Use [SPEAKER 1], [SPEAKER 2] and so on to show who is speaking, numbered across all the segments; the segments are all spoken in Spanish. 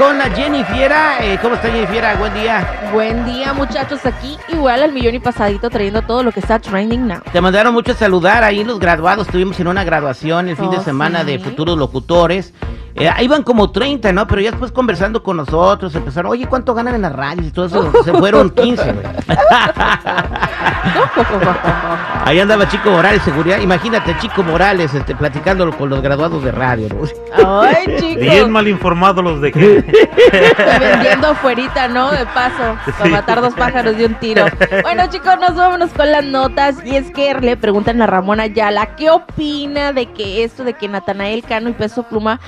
[SPEAKER 1] Con la Jenny Fiera. Eh, ¿Cómo está Jenny Fiera? Buen día.
[SPEAKER 2] Buen día muchachos, aquí igual al millón y pasadito trayendo todo lo que está trending now.
[SPEAKER 1] Te mandaron mucho a saludar ahí los graduados. Estuvimos en una graduación el fin
[SPEAKER 2] Oh,
[SPEAKER 1] de semana
[SPEAKER 2] sí.
[SPEAKER 1] de futuros locutores. Eh, ahí iban como 30, ¿no? Pero ya después conversando con nosotros empezaron, oye, ¿cuánto ganan en las radios? Y todo eso. Se fueron 15, güey. Ahí andaba Chico Morales, seguridad. Imagínate, Chico Morales este, platicando con los graduados de radio, ¿no?
[SPEAKER 2] Ay chicos,
[SPEAKER 3] Bien mal informados los de que.
[SPEAKER 2] vendiendo afuerita, ¿no? De paso, para matar dos pájaros de un tiro. Bueno chicos, nos vámonos con las notas y es que le preguntan a Ramón Ayala qué opina de que esto de que Natanael Cano y Peso Pluma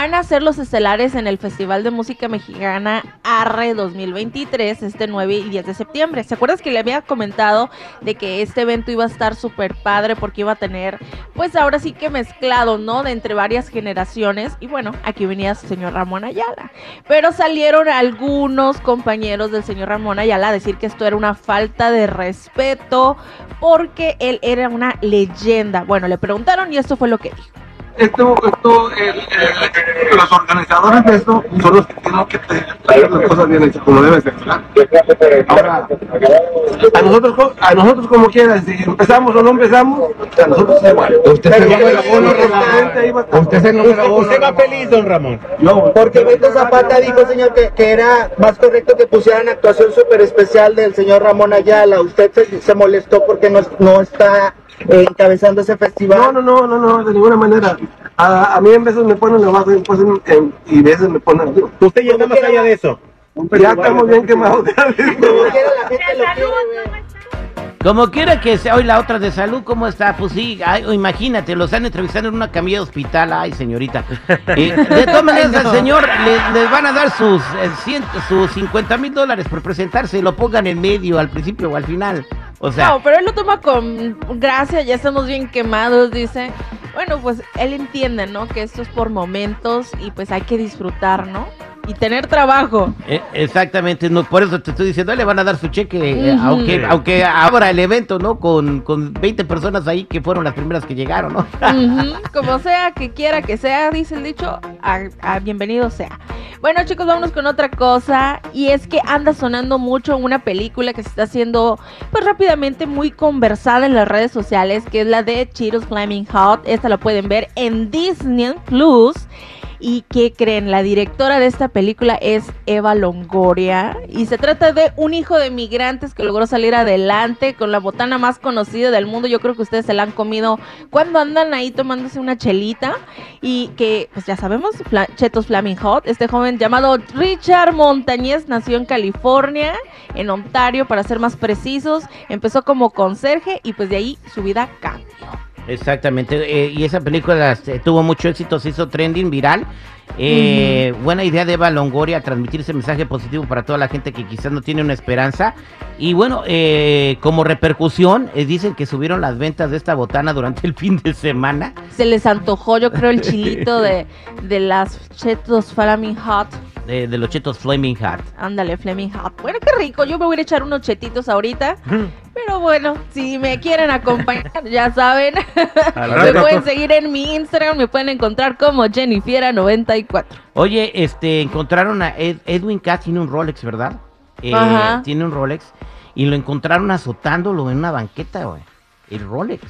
[SPEAKER 2] van a ser los estelares en el Festival de Música Mexicana Arre 2023 este 9 y 10 de septiembre. ¿Se acuerdas que le había comentado de que este evento iba a estar súper padre porque iba a tener, pues ahora sí que mezclado, ¿no? De entre varias generaciones. Y bueno, aquí venía el señor Ramón Ayala. Pero salieron algunos compañeros del señor Ramón Ayala a decir que esto era una falta de respeto porque él era una leyenda. Bueno, le preguntaron y esto fue lo que dijo.
[SPEAKER 4] Esto, esto, el- el- los organizadores de esto son los que tienen que traer las cosas bien hechas, como debe ser. Ahora, a nosotros, a nosotros como quieran, si empezamos o no empezamos, a nosotros es igual.
[SPEAKER 5] Usted se
[SPEAKER 4] va.
[SPEAKER 5] Usted se
[SPEAKER 6] usted va feliz, don Ramón.
[SPEAKER 4] Yo,
[SPEAKER 6] Porque Beto Zapata dijo, señor, que, que era más correcto que pusieran actuación súper especial del señor Ramón Ayala. Usted se, se molestó porque no, no está eh, encabezando ese festival.
[SPEAKER 4] no, no, no, no, no, de ninguna manera. A, a mí en veces me ponen abajo y, pues, en- en- y veces me ponen arriba.
[SPEAKER 6] Usted ya está más allá de
[SPEAKER 4] eso. Ya estamos bien quemados.
[SPEAKER 6] Como quiera.
[SPEAKER 1] Como que sea hoy la otra de salud, ¿cómo está? Pues sí, ay, o imagínate, lo están entrevistando en una camilla de hospital, ay señorita. Eh, de todas maneras, al señor le- les van a dar sus, eh, cien- sus 50 mil dólares por presentarse, lo pongan en medio, al principio o al final. O sea,
[SPEAKER 2] No, pero él lo toma con gracia, ya estamos bien quemados, dice. Bueno, pues él entiende, ¿no? Que esto es por momentos y pues hay que disfrutar, ¿no? Y tener trabajo.
[SPEAKER 1] eh, exactamente, no, por eso te estoy diciendo, le van a dar su cheque, eh, aunque, aunque abra el evento, ¿no? Con, con 20 personas ahí que fueron las primeras que llegaron, ¿no?
[SPEAKER 2] Como sea, que quiera que sea, dice el dicho, a, a bienvenido sea. Bueno, chicos, vámonos con otra cosa. Y es que anda sonando mucho una película que se está haciendo, pues rápidamente muy conversada en las redes sociales, que es la de Cheetos Flaming Hot. Esta la pueden ver en Disney Plus. ¿Y qué creen? La directora de esta película es Eva Longoria y se trata de un hijo de migrantes que logró salir adelante con la botana más conocida del mundo. Yo creo que ustedes se la han comido cuando andan ahí tomándose una chelita y que, pues ya sabemos, Chetos Flaming Hot. Este joven llamado Richard Montañez nació en California, en Ontario, para ser más precisos. Empezó como conserje y pues de ahí su vida cambió.
[SPEAKER 1] Exactamente, eh, y esa película este, tuvo mucho éxito, se hizo trending, viral. Eh, Buena idea de Eva Longoria transmitir ese mensaje positivo para toda la gente que quizás no tiene una esperanza. Y bueno, eh, como repercusión, eh, dicen que subieron las ventas de esta botana durante el fin de semana.
[SPEAKER 2] Se les antojó, yo creo, el chilito de, de las Chetos Flaming Hot.
[SPEAKER 1] De, de los chetos Flaming Hot.
[SPEAKER 2] Ándale, Flaming Hot. Bueno, qué rico. Yo me voy a echar unos chetitos ahorita. Pero bueno, si me quieren acompañar, ya saben. Me pueden seguir en mi Instagram. Me pueden encontrar como Jennifiera94.
[SPEAKER 1] Oye, este, encontraron a Ed- Edwin Cass, tiene un Rolex, ¿verdad? Eh,
[SPEAKER 2] Ajá.
[SPEAKER 1] Tiene un Rolex. Y lo encontraron azotándolo en una banqueta, güey. El Rolex.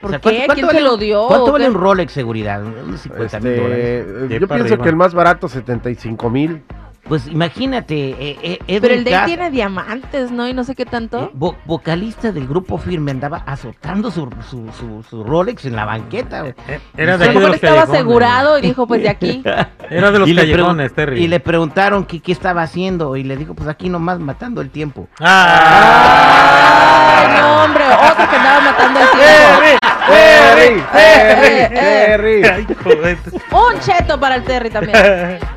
[SPEAKER 2] ¿Por
[SPEAKER 1] O sea,
[SPEAKER 2] qué?
[SPEAKER 1] ¿cuánto-
[SPEAKER 2] ¿Quién se
[SPEAKER 1] vale-
[SPEAKER 2] lo dio?
[SPEAKER 1] ¿Cuánto vale
[SPEAKER 2] qué?
[SPEAKER 1] un Rolex seguridad? Unos 50 mil dólares.
[SPEAKER 5] Este, yo pienso
[SPEAKER 3] arriba.
[SPEAKER 5] que el más barato 75 mil.
[SPEAKER 1] Pues imagínate, eh, eh, Edwin
[SPEAKER 2] Pero el de él
[SPEAKER 1] Cass,
[SPEAKER 2] tiene diamantes, ¿no? Y no sé qué tanto.
[SPEAKER 1] eh, vo- vocalista del grupo Firme, andaba azotando su, su, su, su Rolex en la banqueta, güey.
[SPEAKER 3] Era de de los
[SPEAKER 2] estaba
[SPEAKER 3] callejones.
[SPEAKER 2] asegurado y dijo, pues de aquí.
[SPEAKER 3] Era de los
[SPEAKER 1] Y le,
[SPEAKER 3] callejones, Terry.
[SPEAKER 1] y le preguntaron que qué estaba haciendo y le dijo, pues aquí nomás matando el tiempo.
[SPEAKER 3] ¡Ah!
[SPEAKER 2] Ay, no, hombre, otro que andaba matando el tiempo.
[SPEAKER 5] Terry,
[SPEAKER 2] eh, eh.
[SPEAKER 5] Terry.
[SPEAKER 3] Joder.
[SPEAKER 2] Un cheto para el Terry también.